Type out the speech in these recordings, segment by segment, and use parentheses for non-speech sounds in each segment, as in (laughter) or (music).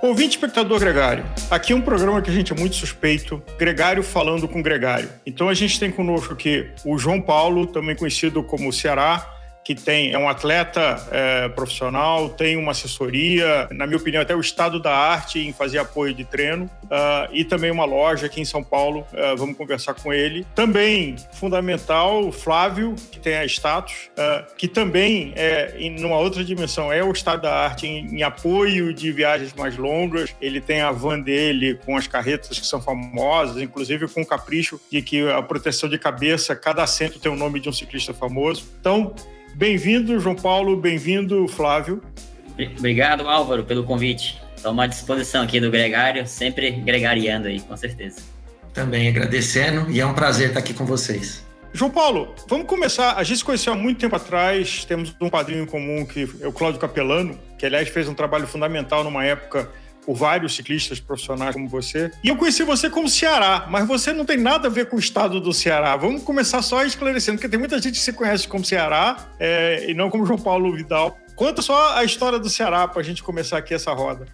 Ouvinte espectador gregário, aqui é um programa que a gente é muito suspeito, gregário falando com gregário. Então a gente tem conosco aqui o João Paulo, também conhecido como Ceará, que tem, é um atleta é, profissional, tem uma assessoria, na minha opinião, até o estado da arte em fazer apoio de treino, uh, e também uma loja aqui em São Paulo. Uh, vamos conversar com ele. Também fundamental, o Flávio, que tem a status, uh, que também é, em uma outra dimensão, é o estado da arte em, em apoio de viagens mais longas. Ele tem a van dele com as carretas que são famosas, inclusive com o capricho de que a proteção de cabeça, cada assento tem o nome de um ciclista famoso. Então, Bem-vindo, João Paulo. Bem-vindo, Flávio. Obrigado, Álvaro, pelo convite. Estamos à disposição aqui do Gregário, sempre gregariando aí, com certeza. Também agradecendo e é um prazer estar aqui com vocês. João Paulo, vamos começar. A gente se conheceu há muito tempo atrás, temos um padrinho em comum que é o Cláudio Capelano, que aliás fez um trabalho fundamental numa época por vários ciclistas profissionais como você. E eu conheci você como Ceará, mas você não tem nada a ver com o estado do Ceará. Vamos começar só esclarecendo, porque tem muita gente que se conhece como Ceará é, e não como João Paulo Vidal. Conta só a história do Ceará para a gente começar aqui essa roda.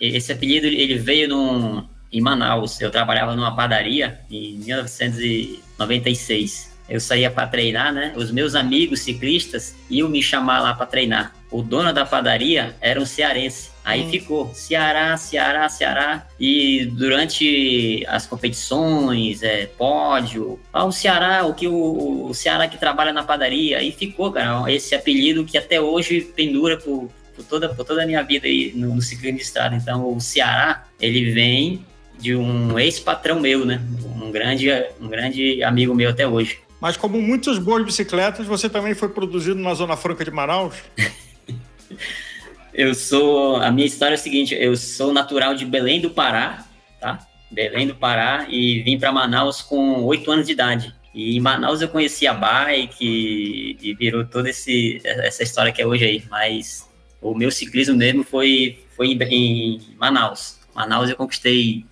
Esse apelido ele veio num, em Manaus. Eu trabalhava numa padaria em 1996 eu saía para treinar, né? Os meus amigos ciclistas iam me chamar lá para treinar. O dono da padaria era um cearense. Aí hum. ficou Ceará, Ceará, Ceará. E durante as competições, é, pódio, ah, o Ceará, o que o, o Ceará que trabalha na padaria. Aí ficou, cara, esse apelido que até hoje pendura por, por toda, por toda a minha vida aí no, no ciclismo de estrada. Então, o Ceará, ele vem de um ex-patrão meu, né? Um grande, um grande amigo meu até hoje. Mas como muitas boas bicicletas, você também foi produzido na Zona Franca de Manaus? (laughs) eu sou. A minha história é a seguinte: eu sou natural de Belém do Pará, tá? Belém do Pará, e vim para Manaus com oito anos de idade. E em Manaus eu conheci a bike e virou toda esse, essa história que é hoje aí. Mas o meu ciclismo mesmo foi, foi em, em Manaus. Manaus eu conquistei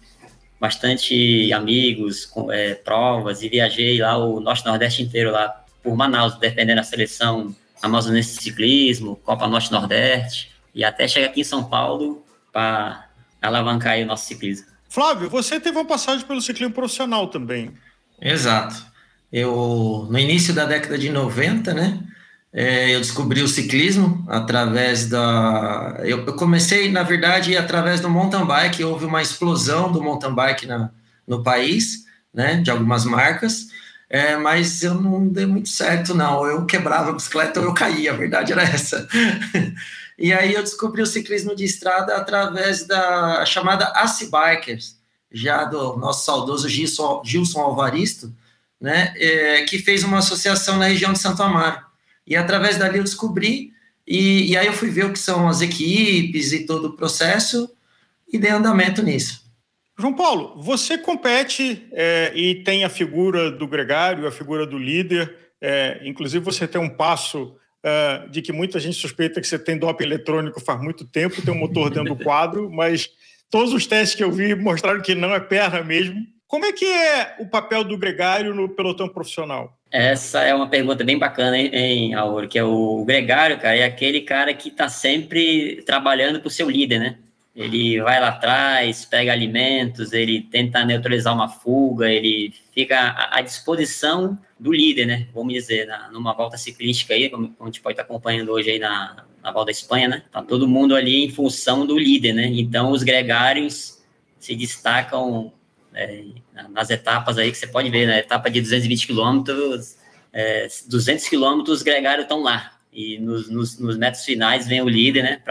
bastante amigos, com, é, provas, e viajei lá o Norte-Nordeste inteiro, lá por Manaus, defendendo a seleção amazonense de ciclismo, Copa Norte-Nordeste, e até chegar aqui em São Paulo para alavancar o nosso ciclismo. Flávio, você teve uma passagem pelo ciclismo profissional também. Exato. Eu, no início da década de 90, né, é, eu descobri o ciclismo através da. Eu, eu, comecei, na verdade, através do mountain bike. Houve uma explosão do mountain bike na, no país, né, de algumas marcas, é, mas eu não dei muito certo, não. Eu quebrava a bicicleta ou eu caía, a verdade era essa. (laughs) e aí eu descobri o ciclismo de estrada através da chamada AC Bikers, já do nosso saudoso Gilson, Gilson Alvaristo, né, é, que fez uma associação na região de Santo Amaro. E através dali eu descobri, e, e aí eu fui ver o que são as equipes e todo o processo, e dei andamento nisso. João Paulo, você compete é, e tem a figura do gregário, a figura do líder, é, inclusive você tem um passo é, de que muita gente suspeita que você tem doping eletrônico faz muito tempo, tem um motor dentro do quadro, mas todos os testes que eu vi mostraram que não é perna mesmo. Como é que é o papel do gregário no pelotão profissional? Essa é uma pergunta bem bacana, hein, hein Auro? Que é o gregário, cara, é aquele cara que está sempre trabalhando para o seu líder, né? Ele vai lá atrás, pega alimentos, ele tenta neutralizar uma fuga, ele fica à disposição do líder, né? Vamos dizer, na, numa volta ciclística aí, como, como a gente pode estar acompanhando hoje aí na, na volta da Espanha, né? Tá todo mundo ali em função do líder, né? Então os gregários se destacam é, nas etapas aí que você pode ver, na né? etapa de 220 quilômetros, é, 200 quilômetros, os gregários estão lá. E nos, nos, nos, metros finais vem o líder, né,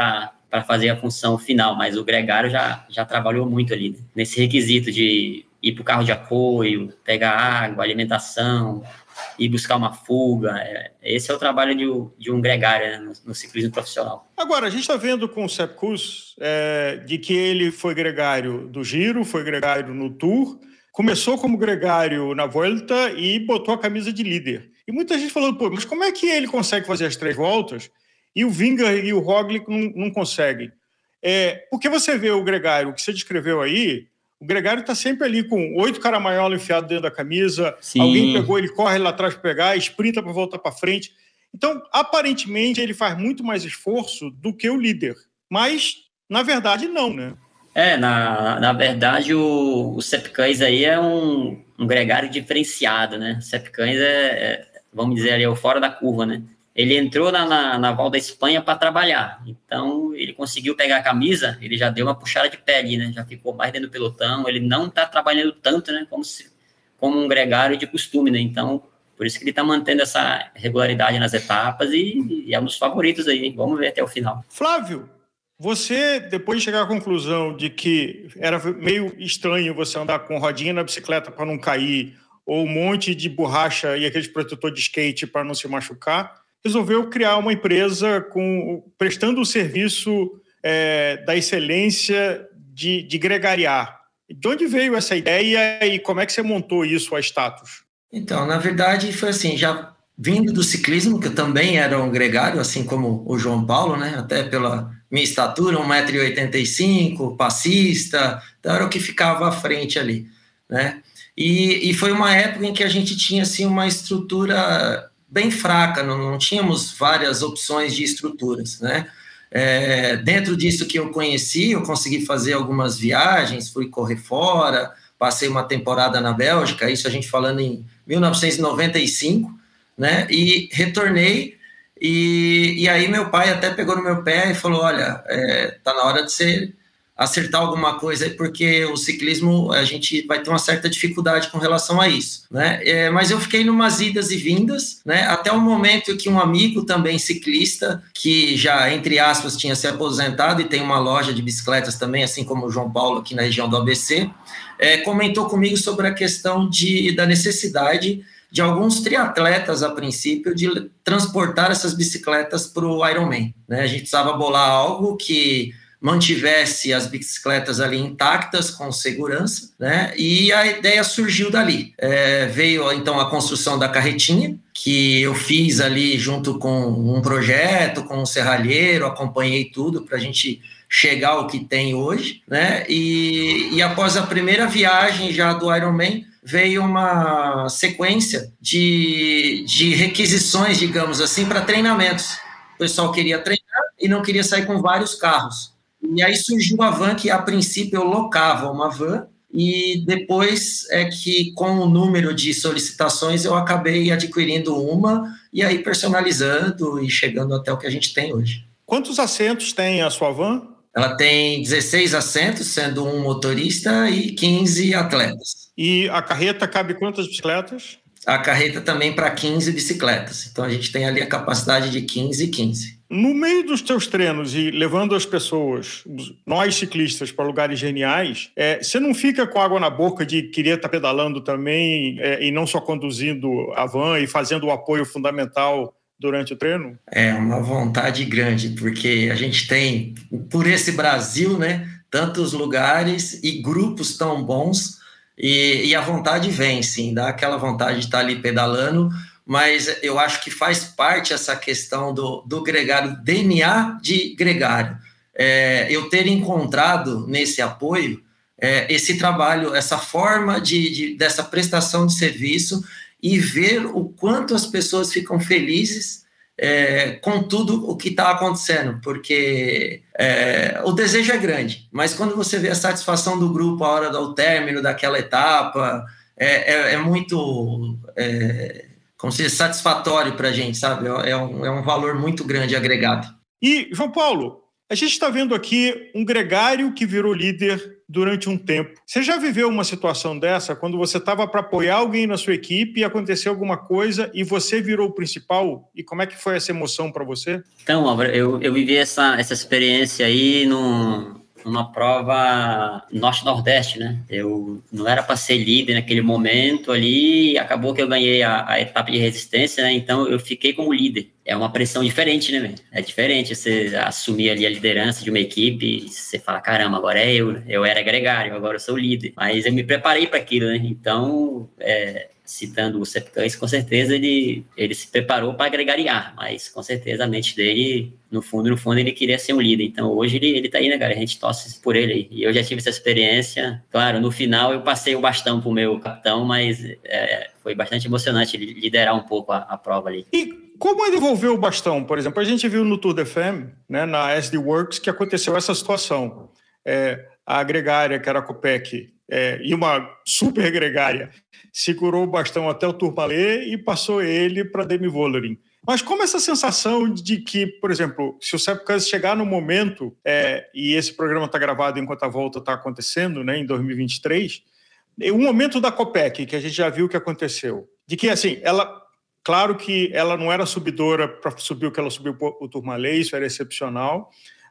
fazer a função final. Mas o gregário já, já trabalhou muito ali, né? nesse requisito de ir para o carro de apoio, pegar água, alimentação, ir buscar uma fuga. É, esse é o trabalho de, de um gregário né, no, no, ciclismo profissional. Agora, a gente está vendo com o Sepp Kuss é, de que ele foi gregário do Giro, foi gregário no Tour, começou como gregário na Volta e botou a camisa de líder. E muita gente falando, pô, mas como é que ele consegue fazer as três voltas e o Vingar e o Roglic não, não conseguem? É, porque você vê o gregário que você descreveu aí, o Gregário está sempre ali com oito caramanhola enfiado dentro da camisa. Sim. Alguém pegou, ele corre lá atrás para pegar, sprinta para voltar para frente. Então, aparentemente, ele faz muito mais esforço do que o líder. Mas, na verdade, não, né? É, na, na verdade, o, o Sepcães aí é um, um gregário diferenciado, né? O Sepcães é, é, vamos dizer ali, é o fora da curva, né? Ele entrou na, na, na Val da Espanha para trabalhar, então ele conseguiu pegar a camisa, ele já deu uma puxada de ali, né? Já ficou mais dentro do pelotão, ele não está trabalhando tanto, né? Como, se, como um gregário de costume, né? Então, por isso que ele está mantendo essa regularidade nas etapas e, e é um dos favoritos aí. Vamos ver até o final. Flávio, você, depois de chegar à conclusão de que era meio estranho você andar com rodinha na bicicleta para não cair, ou um monte de borracha e aquele protetor de skate para não se machucar, resolveu criar uma empresa com prestando o serviço é, da excelência de, de gregariar. De onde veio essa ideia e como é que você montou isso a status? Então, na verdade, foi assim, já vindo do ciclismo, que eu também era um gregário, assim como o João Paulo, né? Até pela minha estatura, 1,85m, passista, então era o que ficava à frente ali, né? E, e foi uma época em que a gente tinha, assim, uma estrutura bem fraca, não, não tínhamos várias opções de estruturas, né? É, dentro disso que eu conheci, eu consegui fazer algumas viagens, fui correr fora, passei uma temporada na Bélgica, isso a gente falando em 1995, né? E retornei e, e aí meu pai até pegou no meu pé e falou: olha, é, tá na hora de você acertar alguma coisa aí, porque o ciclismo a gente vai ter uma certa dificuldade com relação a isso, né? É, mas eu fiquei numas idas e vindas, né? Até o momento que um amigo também ciclista, que já, entre aspas, tinha se aposentado e tem uma loja de bicicletas também, assim como o João Paulo aqui na região do ABC, é, comentou comigo sobre a questão de, da necessidade de alguns triatletas, a princípio, de transportar essas bicicletas para o Ironman. Né? A gente precisava bolar algo que mantivesse as bicicletas ali intactas, com segurança, né? E a ideia surgiu dali. É, veio então a construção da carretinha, que eu fiz ali junto com um projeto, com um serralheiro, acompanhei tudo para a gente chegar ao que tem hoje, né? E, e após a primeira viagem já do Ironman, veio uma sequência de, de requisições, digamos assim, para treinamentos. O pessoal queria treinar e não queria sair com vários carros. E aí surgiu a van que, a princípio, eu locava uma van, e depois é que, com o número de solicitações, eu acabei adquirindo uma e aí personalizando e chegando até o que a gente tem hoje. Quantos assentos tem a sua van? Ela tem 16 assentos, sendo um motorista e 15 atletas. E a carreta cabe quantas bicicletas? A carreta também para 15 bicicletas. Então a gente tem ali a capacidade de 15 e 15. No meio dos teus treinos e levando as pessoas, nós ciclistas, para lugares geniais, é, você não fica com água na boca de querer estar tá pedalando também é, e não só conduzindo a van e fazendo o apoio fundamental durante o treino? É uma vontade grande, porque a gente tem, por esse Brasil, né, tantos lugares e grupos tão bons, e, e a vontade vem, sim, dá aquela vontade de estar tá ali pedalando, mas eu acho que faz parte essa questão do, do gregário, DNA de gregário. É, eu ter encontrado nesse apoio é, esse trabalho, essa forma de, de, dessa prestação de serviço e ver o quanto as pessoas ficam felizes é, com tudo o que está acontecendo, porque é, o desejo é grande, mas quando você vê a satisfação do grupo a hora do término daquela etapa, é, é, é muito é, como se satisfatório para a gente, sabe? É, é um, é um valor muito grande agregado. E, João Paulo, a gente está vendo aqui um gregário que virou líder durante um tempo. Você já viveu uma situação dessa, quando você estava para apoiar alguém na sua equipe e aconteceu alguma coisa e você virou o principal? E como é que foi essa emoção para você? Então, eu, eu vivi essa, essa experiência aí no, numa prova norte-nordeste, né? Eu não era para ser líder naquele momento ali, acabou que eu ganhei a, a, etapa de resistência, né? Então eu fiquei como líder. É uma pressão diferente, né? É diferente você assumir ali a liderança de uma equipe e você fala, caramba, agora é eu, eu era gregário, agora eu sou líder. Mas eu me preparei para aquilo, né? Então, é, citando o Sepcães, com certeza ele, ele se preparou para agregariar, mas com certeza a mente dele, no fundo, no fundo, ele queria ser um líder. Então hoje ele, ele tá aí, né, cara? A gente torce por ele aí. E eu já tive essa experiência. Claro, no final eu passei o bastão pro meu capitão, mas é, foi bastante emocionante liderar um pouco a, a prova ali. E como ele devolveu o bastão, por exemplo? A gente viu no Tour de Femme, né, na SD Works, que aconteceu essa situação. É, a gregária, que era a Copec, é, e uma super gregária, segurou o bastão até o Turmalê e passou ele para Demi Vollering. Mas como essa sensação de que, por exemplo, se o Sepkus chegar no momento, é, e esse programa está gravado enquanto a volta está acontecendo, né, em 2023, o momento da Copec, que a gente já viu o que aconteceu, de que, assim, ela, claro que ela não era subidora para subir o que ela subiu o Turmalê, isso era excepcional,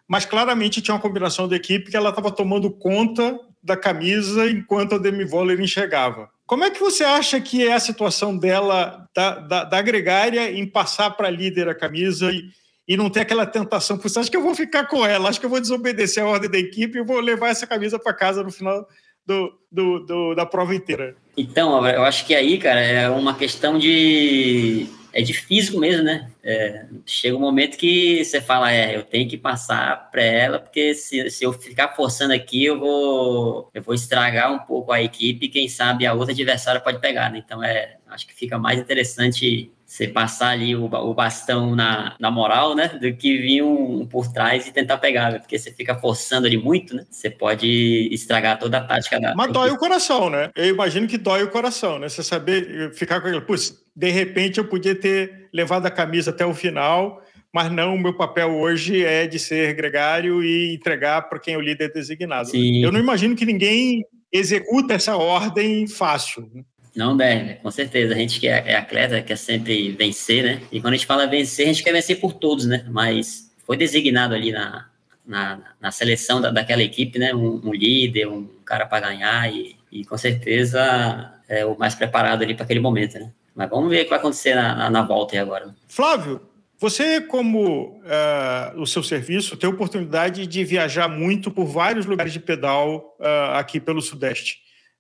mas claramente tinha uma combinação da equipe que ela estava tomando conta da camisa enquanto a Demi Vollering chegava. Como é que você acha que é a situação dela, da, da, da gregária, em passar para líder a camisa e, e não ter aquela tentação? Você acha que eu vou ficar com ela? Acho que eu vou desobedecer a ordem da equipe e vou levar essa camisa para casa no final do, do, do, da prova inteira? Então, eu acho que aí, cara, é uma questão de é de físico mesmo, né? É, chega um momento que você fala, é, eu tenho que passar para ela, porque se, se eu ficar forçando aqui, eu vou, eu vou estragar um pouco a equipe, quem sabe a outra adversária pode pegar, né? Então, é, acho que fica mais interessante você passar ali o, o bastão na, na moral, né? Do que vir um, um por trás e tentar pegar, né? porque você fica forçando ali muito, né? Você pode estragar toda a tática da. Mas dói o coração, né? Eu imagino que dói o coração, né? Você saber ficar com aquilo, putz, de repente eu podia ter levado a camisa até o final, mas não, o meu papel hoje é de ser gregário e entregar para quem é o líder designado. Sim. Eu não imagino que ninguém executa essa ordem fácil. Né? Não deve, com certeza. A gente que é, é atleta quer sempre vencer, né? E quando a gente fala vencer, a gente quer vencer por todos, né? Mas foi designado ali na, na, na seleção da, daquela equipe, né? Um, um líder, um cara para ganhar e, e, com certeza é o mais preparado ali para aquele momento, né? Mas vamos ver o que vai acontecer na, na, na volta aí agora. Flávio, você, como uh, o seu serviço, tem a oportunidade de viajar muito por vários lugares de pedal uh, aqui pelo Sudeste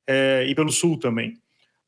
uh, e pelo Sul também.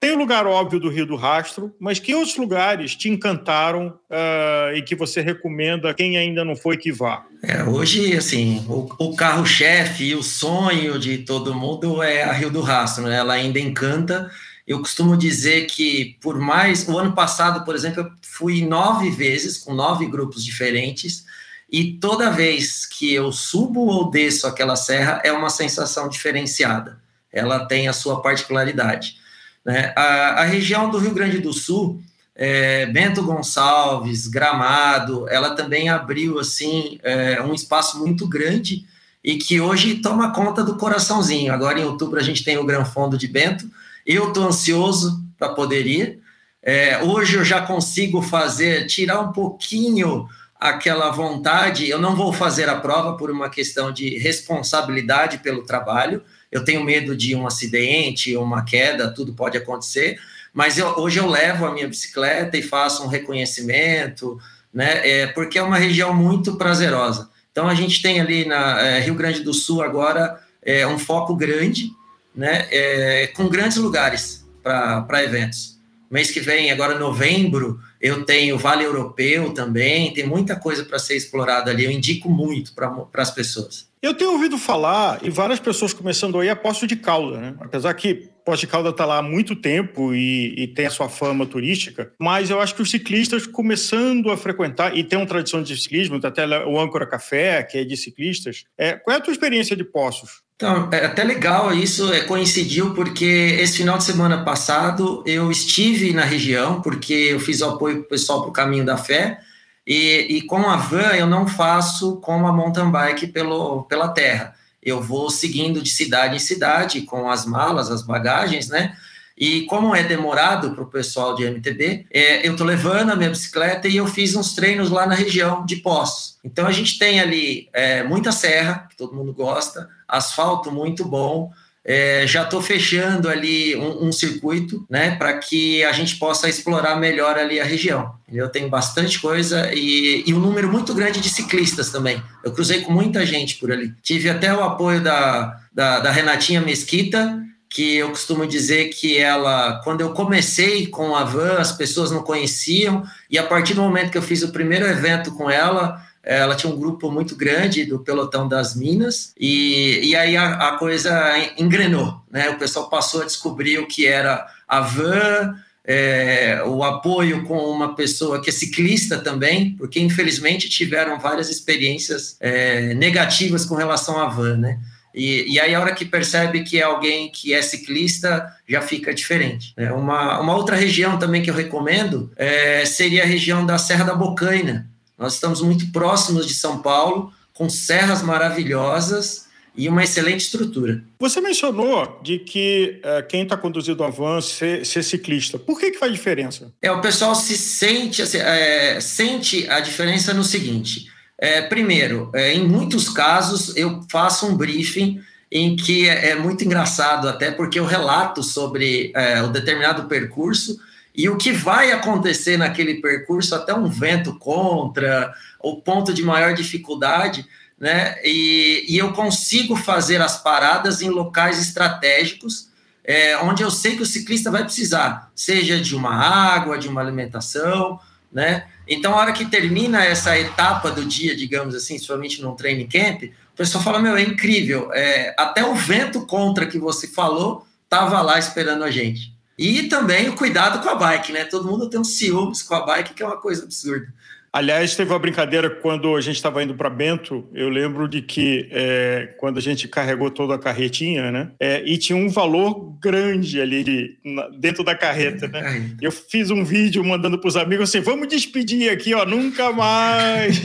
Tem o lugar óbvio do Rio do Rastro, mas que outros lugares te encantaram uh, e que você recomenda quem ainda não foi que vá? É, hoje, assim, o, o carro-chefe e o sonho de todo mundo é a Rio do Rastro, né? Ela ainda encanta. Eu costumo dizer que, por mais. O ano passado, por exemplo, eu fui nove vezes, com nove grupos diferentes, e toda vez que eu subo ou desço aquela serra é uma sensação diferenciada. Ela tem a sua particularidade. Né? A, a, região do Rio Grande do Sul, é, Bento Gonçalves, Gramado, ela também abriu assim é, um espaço muito grande e que hoje toma conta do coraçãozinho. Agora em outubro a gente tem o Gran Fundo de Bento. Eu estou ansioso para poder ir. É, hoje eu já consigo fazer, tirar um pouquinho aquela vontade. Eu não vou fazer a prova por uma questão de responsabilidade pelo trabalho, eu tenho medo de um acidente, uma queda, tudo pode acontecer, mas eu, hoje eu levo a minha bicicleta e faço um reconhecimento, né? É, porque é uma região muito prazerosa. Então a gente tem ali na é, Rio Grande do Sul agora é, um foco grande, né? É, com grandes lugares para eventos. Mês que vem, agora novembro, eu tenho Vale Europeu também, tem muita coisa para ser explorada ali. Eu indico muito para as pessoas. Eu tenho ouvido falar, e várias pessoas começando aí, a Poço de Calda, né? Apesar que Poço de Calda está lá há muito tempo e, e, tem a sua fama turística, mas eu acho que os ciclistas começando a frequentar, e tem uma tradição de ciclismo, até o Âncora Café, que é de ciclistas. É, qual é a tua experiência de Poços? Então, é até legal isso, é, coincidiu porque esse final de semana passado eu estive na região, porque eu fiz o apoio pessoal para o Caminho da Fé, e, e, com a van eu não faço como a mountain bike pelo, pela terra. Eu vou seguindo de cidade em cidade com as malas, as bagagens, né? E como é demorado para o pessoal de MTB, é, eu estou levando a minha bicicleta e eu fiz uns treinos lá na região de Poços. Então a gente tem ali é, muita serra, que todo mundo gosta, asfalto muito bom, é, já estou fechando ali um, um circuito, né, para que a gente possa explorar melhor ali a região. Eu tenho bastante coisa e, e, um número muito grande de ciclistas também. Eu cruzei com muita gente por ali. Tive até o apoio da, da, da Renatinha Mesquita, que eu costumo dizer que ela, quando eu comecei com a van, as pessoas não conheciam, e a partir do momento que eu fiz o primeiro evento com ela, ela tinha um grupo muito grande do pelotão das Minas e, e aí a, a coisa engrenou, né? O pessoal passou a descobrir o que era a van, é, o apoio com uma pessoa que é ciclista também, porque infelizmente tiveram várias experiências é, negativas com relação à van, né? E, e aí, a hora que percebe que é alguém que é ciclista, já fica diferente. É uma, uma outra região também que eu recomendo é, seria a região da Serra da Bocaina. Nós estamos muito próximos de São Paulo, com serras maravilhosas e uma excelente estrutura. Você mencionou de que é, quem está conduzindo o avanço ser, ser, ciclista. Por que, que faz diferença? É, o pessoal se sente, assim, é, sente a diferença no seguinte é, primeiro, é, em muitos casos eu faço um briefing em que é, é muito engraçado até porque eu relato sobre o determinado percurso e o que vai acontecer naquele percurso, até um vento contra, o ponto de maior dificuldade, né? E, e eu consigo fazer as paradas em locais estratégicos, é, onde eu sei que o ciclista vai precisar, seja de uma água, de uma alimentação, né? Então, a hora que termina essa etapa do dia, digamos assim, somente num training camp, o pessoal fala: Meu, é incrível, é, até o vento contra que você falou estava lá esperando a gente. E também o cuidado com a bike, né? Todo mundo tem um ciúmes com a bike, que é uma coisa absurda. Aliás, teve uma brincadeira quando a gente estava indo para Bento. Eu lembro de que é, quando a gente carregou toda a carretinha, né? É, e tinha um valor grande ali de, na, dentro da carreta, né? Eu fiz um vídeo mandando para os amigos assim: vamos despedir aqui, ó, nunca mais.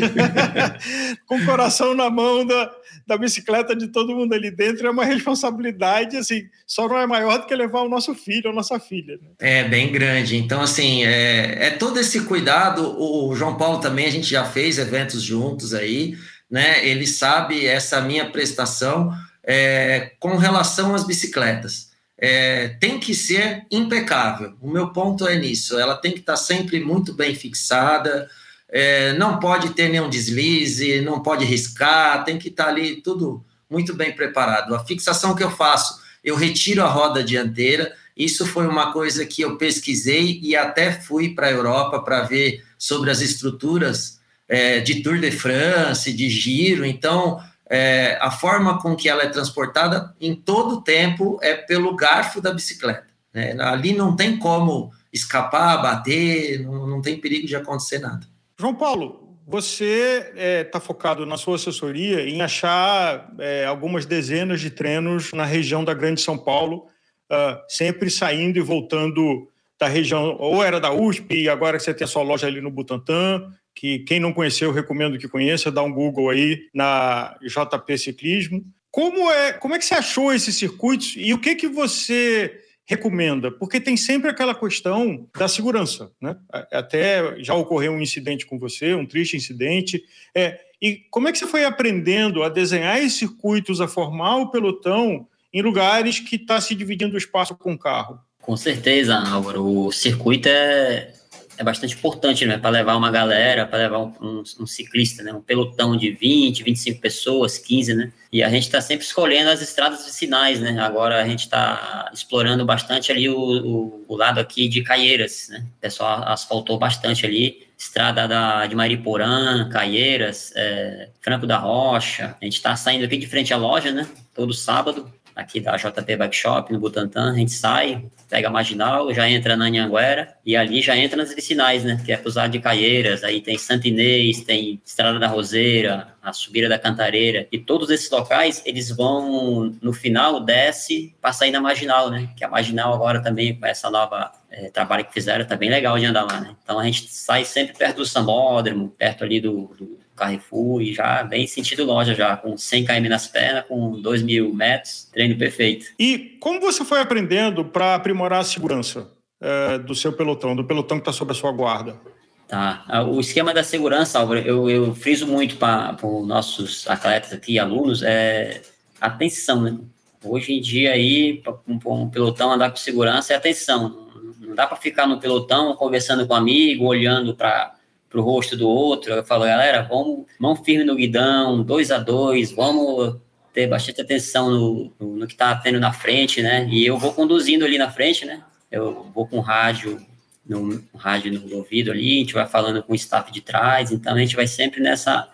(laughs) Com o coração na mão da, da bicicleta de todo mundo ali dentro. É uma responsabilidade, assim, só não é maior do que levar o nosso filho ou nossa filha. Né? É bem grande. Então, assim, é, é todo esse cuidado. O João Paulo também a gente já fez eventos juntos aí, né? Ele sabe essa minha prestação é, com relação às bicicletas. É, tem que ser impecável. O meu ponto é nisso. Ela tem que estar sempre muito bem fixada, é, não pode ter nenhum deslize, não pode riscar, tem que estar ali tudo muito bem preparado. A fixação que eu faço, eu retiro a roda dianteira. Isso foi uma coisa que eu pesquisei e até fui para a Europa para ver sobre as estruturas é, de Tour de France, de giro. Então, é, a forma com que ela é transportada em todo o tempo é pelo garfo da bicicleta. Né? Ali não tem como escapar, bater, não, não tem perigo de acontecer nada. João Paulo, você está é, tá focado na sua assessoria em achar é, algumas dezenas de treinos na região da Grande São Paulo, uh, sempre saindo e voltando da região, ou era da USP, e agora você tem a sua loja ali no Butantã, que quem não conheceu, eu recomendo que conheça, dá um Google aí na JP Ciclismo. Como é, como é que você achou esses circuitos e o que que você recomenda? Porque tem sempre aquela questão da segurança, né? Até já ocorreu um incidente com você, um triste incidente. É, e como é que você foi aprendendo a desenhar esses circuitos, a formar o pelotão em lugares que está se dividindo o espaço com o carro? Com certeza, Álvaro. O circuito é, é bastante importante, né? Para levar uma galera, para levar um, um, um, ciclista, né? Um pelotão de 20, 25 pessoas, 15, né? E a gente está sempre escolhendo as estradas vicinais, né? Agora a gente está explorando bastante ali o, o, o, lado aqui de Caieiras, né? O pessoal asfaltou bastante ali. Estrada da, de Mariporã, Caieiras, é, Franco da Rocha. A gente está saindo aqui de frente à loja, né? Todo sábado aqui da JP Bike Shop, no Butantã, a gente sai, pega a Marginal, já entra na Anhanguera, e ali já entra nas vicinais, né, que é cruzado de Caieiras, aí tem Santo Inês, tem Estrada da Roseira, a Subida da Cantareira, e todos esses locais, eles vão, no final, desce para sair na Marginal, né, que a Marginal agora também, com essa nova é, trabalho que fizeram, tá bem legal de andar lá, né, então a gente sai sempre perto do Sambódromo, perto ali do, do Carrefour e já bem sentido loja já, com 100 km nas pernas, com 2 mil metros, treino perfeito. E como você foi aprendendo para aprimorar a segurança é, do seu pelotão, do pelotão que está sob a sua guarda? Tá. Ah, o esquema da segurança, Álvaro, eu, eu friso muito para os nossos atletas aqui, alunos, é atenção, né? Hoje em dia aí, para um, um pelotão andar com segurança é atenção. Não dá para ficar no pelotão conversando com um amigo, olhando para pro rosto do outro. Eu falo, galera, vamos mão firme no guidão, dois a dois, vamos ter bastante atenção no, no, no que está tendo na frente, né? E eu vou conduzindo ali na frente, né? Eu vou com rádio no, rádio no ouvido ali, a gente vai falando com o staff de trás, então a gente vai sempre nessa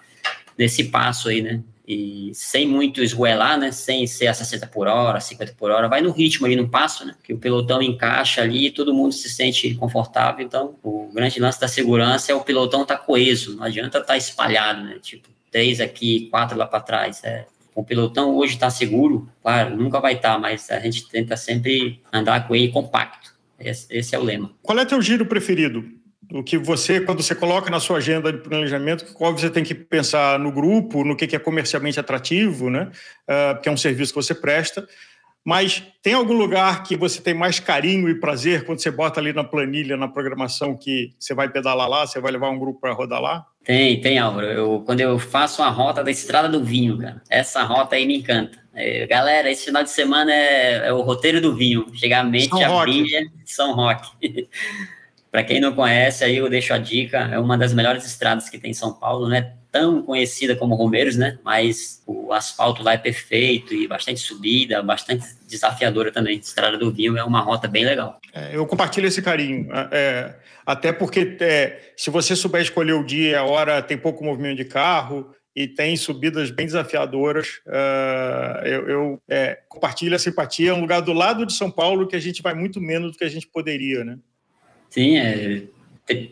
nesse passo aí, né? E sem muito esgoelar, né, sem ser a 60 por hora, 50 por hora, vai no ritmo ali, no passo, né, que o pelotão encaixa ali, todo mundo se sente confortável, então o grande lance da segurança é o pelotão estar tá coeso, não adianta estar tá espalhado, né, tipo, três aqui, quatro lá para trás, é, o pelotão hoje está seguro, claro, nunca vai estar, tá, mas a gente tenta sempre andar com ele compacto. Esse, esse é o lema. Qual é teu giro preferido? O que você, quando você coloca na sua agenda de planejamento, qual você tem que pensar no grupo, no que é comercialmente atrativo, né? Porque é um serviço que você presta. Mas tem algum lugar que você tem mais carinho e prazer quando você bota ali na planilha, na programação, que você vai pedalar lá, você vai levar um grupo para rodar lá? Tem, tem, Álvaro. Eu, quando eu faço a rota da Estrada do Vinho, cara, essa rota aí me encanta. É, galera, esse final de semana é, é, o roteiro do vinho. Chegar a mente, São a brilha, São Roque. (laughs) Para quem não conhece, aí eu deixo a dica, é uma das melhores estradas que tem em São Paulo, não é tão conhecida como Romeiros, né? Mas o asfalto lá é perfeito e bastante subida, bastante desafiadora também. Estrada do Vinho é uma rota bem legal. É, eu compartilho esse carinho, é, até porque é, se você souber escolher o dia a hora, tem pouco movimento de carro, e tem subidas bem desafiadoras. Uh, eu, eu é, compartilho a simpatia. É um lugar do lado de São Paulo que a gente vai muito menos do que a gente poderia, né? Sim, é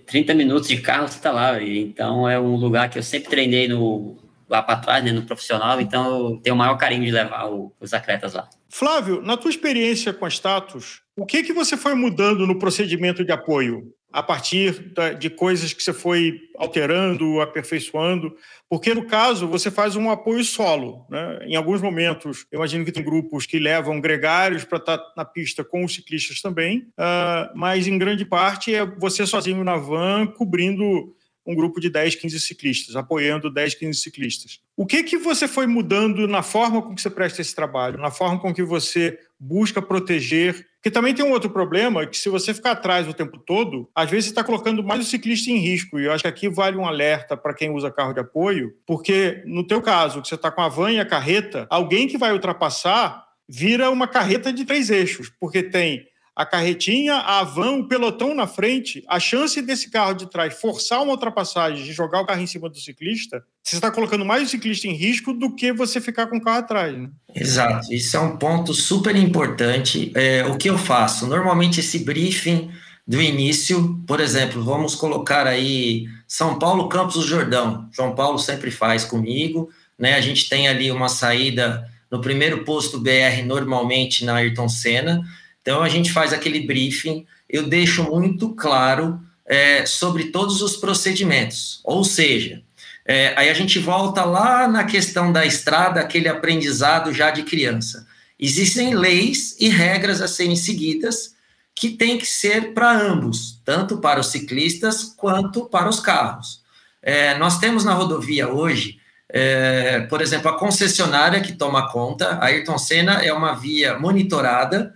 30 minutos de carro você está lá. Então é um lugar que eu sempre treinei no, lá para trás, né, no profissional, então eu tenho o maior carinho de levar o, os atletas lá. Flávio, na tua experiência com a Status, o que que você foi mudando no procedimento de apoio? A partir de coisas que você foi alterando, aperfeiçoando, porque no caso você faz um apoio solo. Né? Em alguns momentos, eu imagino que tem grupos que levam gregários para estar tá na pista com os ciclistas também, uh, mas em grande parte é você sozinho na van cobrindo um grupo de 10, 15 ciclistas, apoiando 10, 15 ciclistas. O que que você foi mudando na forma com que você presta esse trabalho, na forma com que você busca proteger porque também tem um outro problema, que se você ficar atrás o tempo todo, às vezes você está colocando mais o ciclista em risco. E eu acho que aqui vale um alerta para quem usa carro de apoio, porque no teu caso, que você está com a van e a carreta, alguém que vai ultrapassar vira uma carreta de três eixos, porque tem a carretinha, a van, o pelotão na frente, a chance desse carro de trás forçar uma ultrapassagem e jogar o carro em cima do ciclista, você está colocando mais o ciclista em risco do que você ficar com o carro atrás. Né? Exato, isso é um ponto super importante. É, o que eu faço? Normalmente esse briefing do início, por exemplo, vamos colocar aí São Paulo, Campos do Jordão. João Paulo sempre faz comigo, né? A gente tem ali uma saída no primeiro posto BR, normalmente na Ayrton Senna então, a gente faz aquele briefing, eu deixo muito claro é, sobre todos os procedimentos. Ou seja, é, aí a gente volta lá na questão da estrada, aquele aprendizado já de criança. Existem leis e regras a serem seguidas que tem que ser para ambos, tanto para os ciclistas quanto para os carros. É, nós temos na rodovia hoje, é, por exemplo, a concessionária que toma conta, a Ayrton Senna é uma via monitorada,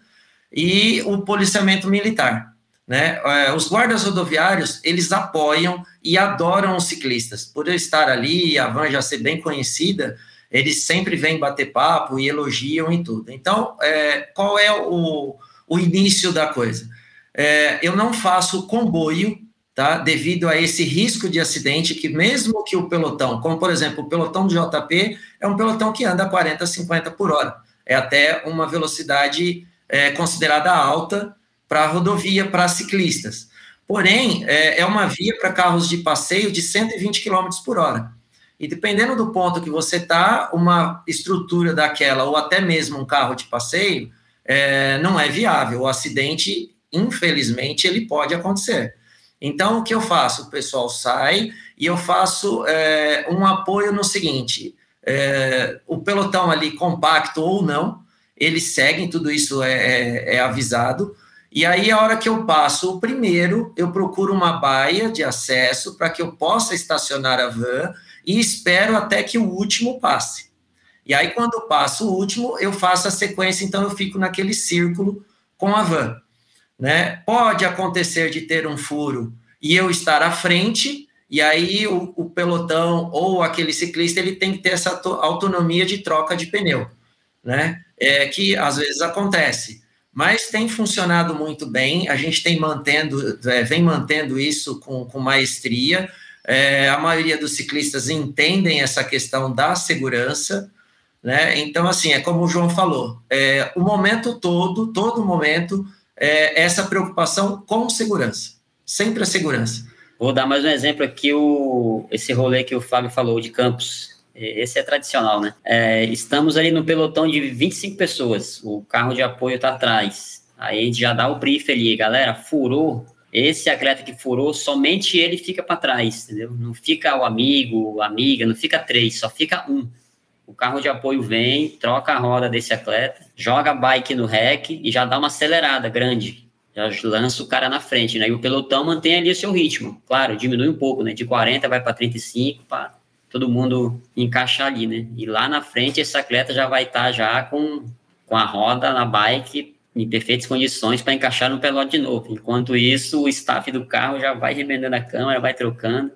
e o policiamento militar. Né? É, os guardas rodoviários, eles apoiam e adoram os ciclistas. Por eu estar ali, a van já ser bem conhecida, eles sempre vêm bater papo e elogiam e tudo. Então, é, qual é o, o início da coisa? É, eu não faço comboio, tá? Devido a esse risco de acidente, que mesmo que o pelotão, como por exemplo, o pelotão do JP, é um pelotão que anda 40, 50 por hora. É até uma velocidade é, considerada alta para rodovia para ciclistas. Porém, é, é uma via para carros de passeio de 120 km por hora. E dependendo do ponto que você está, uma estrutura daquela, ou até mesmo um carro de passeio, é, não é viável. O acidente, infelizmente, ele pode acontecer. Então, o que eu faço? O pessoal sai e eu faço é, um apoio no seguinte: é, o pelotão ali, compacto ou não, eles seguem, tudo isso é, é, é avisado. E aí, a hora que eu passo o primeiro, eu procuro uma baia de acesso para que eu possa estacionar a van e espero até que o último passe. E aí, quando passo o último, eu faço a sequência, então eu fico naquele círculo com a van. Né? Pode acontecer de ter um furo e eu estar à frente, e aí o, o pelotão ou aquele ciclista ele tem que ter essa autonomia de troca de pneu né? É, que às vezes acontece, mas tem funcionado muito bem. A gente tem mantendo, é, vem mantendo isso com, com maestria. É, a maioria dos ciclistas entendem essa questão da segurança, né? Então, assim, é como o João falou, é, o momento todo, todo momento, é essa preocupação com segurança, sempre a segurança. Vou dar mais um exemplo aqui, o, esse rolê que o Fábio falou de Campos Esse é tradicional, né? É, estamos ali no pelotão de 25 pessoas. O carro de apoio está atrás. Aí a gente já dá o brief ali, galera. Furou. Esse atleta que furou, somente ele fica para trás, entendeu? Não fica o amigo, a amiga, não fica três, só fica um. O carro de apoio vem, troca a roda desse atleta, joga a bike no rec e já dá uma acelerada grande. Já lança o cara na frente, né? E o pelotão mantém ali o seu ritmo. Claro, diminui um pouco, né? De 40 vai para 35, para todo mundo encaixar ali, né? E lá na frente esse atleta já vai estar tá já com, com a roda na bike em perfeitas condições para encaixar no pelote de novo. Enquanto isso, o staff do carro já vai remendando a câmera, vai trocando.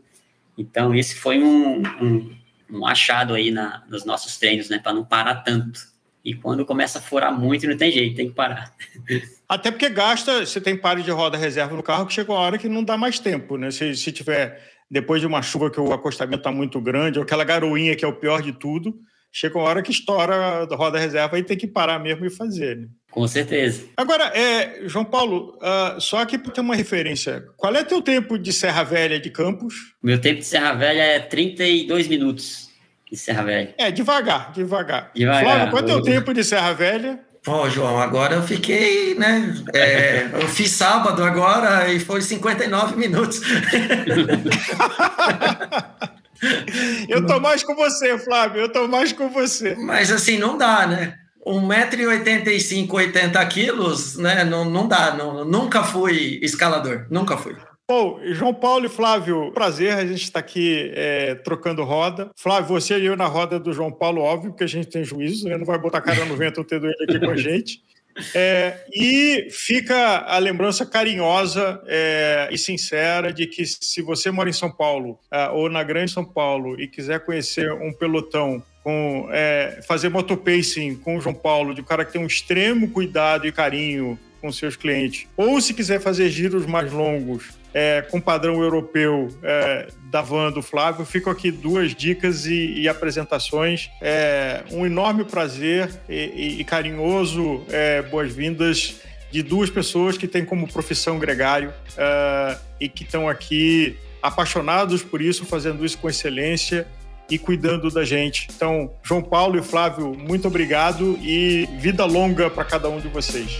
Então, esse foi um, um, um achado aí na, nos nossos treinos, né? Para não parar tanto. E quando começa a furar muito, não tem jeito, tem que parar. (laughs) Até porque gasta, você tem pare de roda reserva no carro que chega uma hora que não dá mais tempo, né? Se, se tiver, depois de uma chuva que o acostamento está muito grande, ou aquela garoinha que é o pior de tudo, chega uma hora que estoura a roda reserva e tem que parar mesmo e fazer. Né? Com certeza. Agora, é, João Paulo, uh, só aqui para ter uma referência, qual é teu tempo de Serra Velha de Campos? Meu tempo de Serra Velha é 32 minutos de Serra Velha. É, devagar, devagar. Devagar. Flávio, qual é teu tempo de Serra Velha? Pô, João, agora eu fiquei, né? É, (laughs) eu fiz sábado agora e foi 59 minutos. (laughs) Eu tô mais com você, Flávio, eu tô mais com você. Mas assim, não dá, né? 1,85m, 80 quilos, né? Não, não dá, não, nunca fui escalador, nunca fui. Bom, João Paulo e Flávio, prazer, a gente está aqui é, trocando roda. Flávio, você e eu na roda do João Paulo, óbvio, que a gente tem juízo, né? não vai botar cara no vento tendo ele aqui com a gente. É, e fica a lembrança carinhosa é, e sincera de que se você mora em São Paulo é, ou na Grande São Paulo e quiser conhecer um pelotão com é, fazer motopacing com o João Paulo, de um cara que tem um extremo cuidado e carinho com seus clientes, ou se quiser fazer giros mais longos é, com padrão europeu é, da van do Flávio, ficam aqui duas dicas e, e apresentações. É, um enorme prazer e, e carinhoso é, boas-vindas de duas pessoas que têm como profissão gregário é, e que estão aqui apaixonados por isso, fazendo isso com excelência e cuidando da gente. Então, João Paulo e Flávio, muito obrigado e vida longa para cada um de vocês.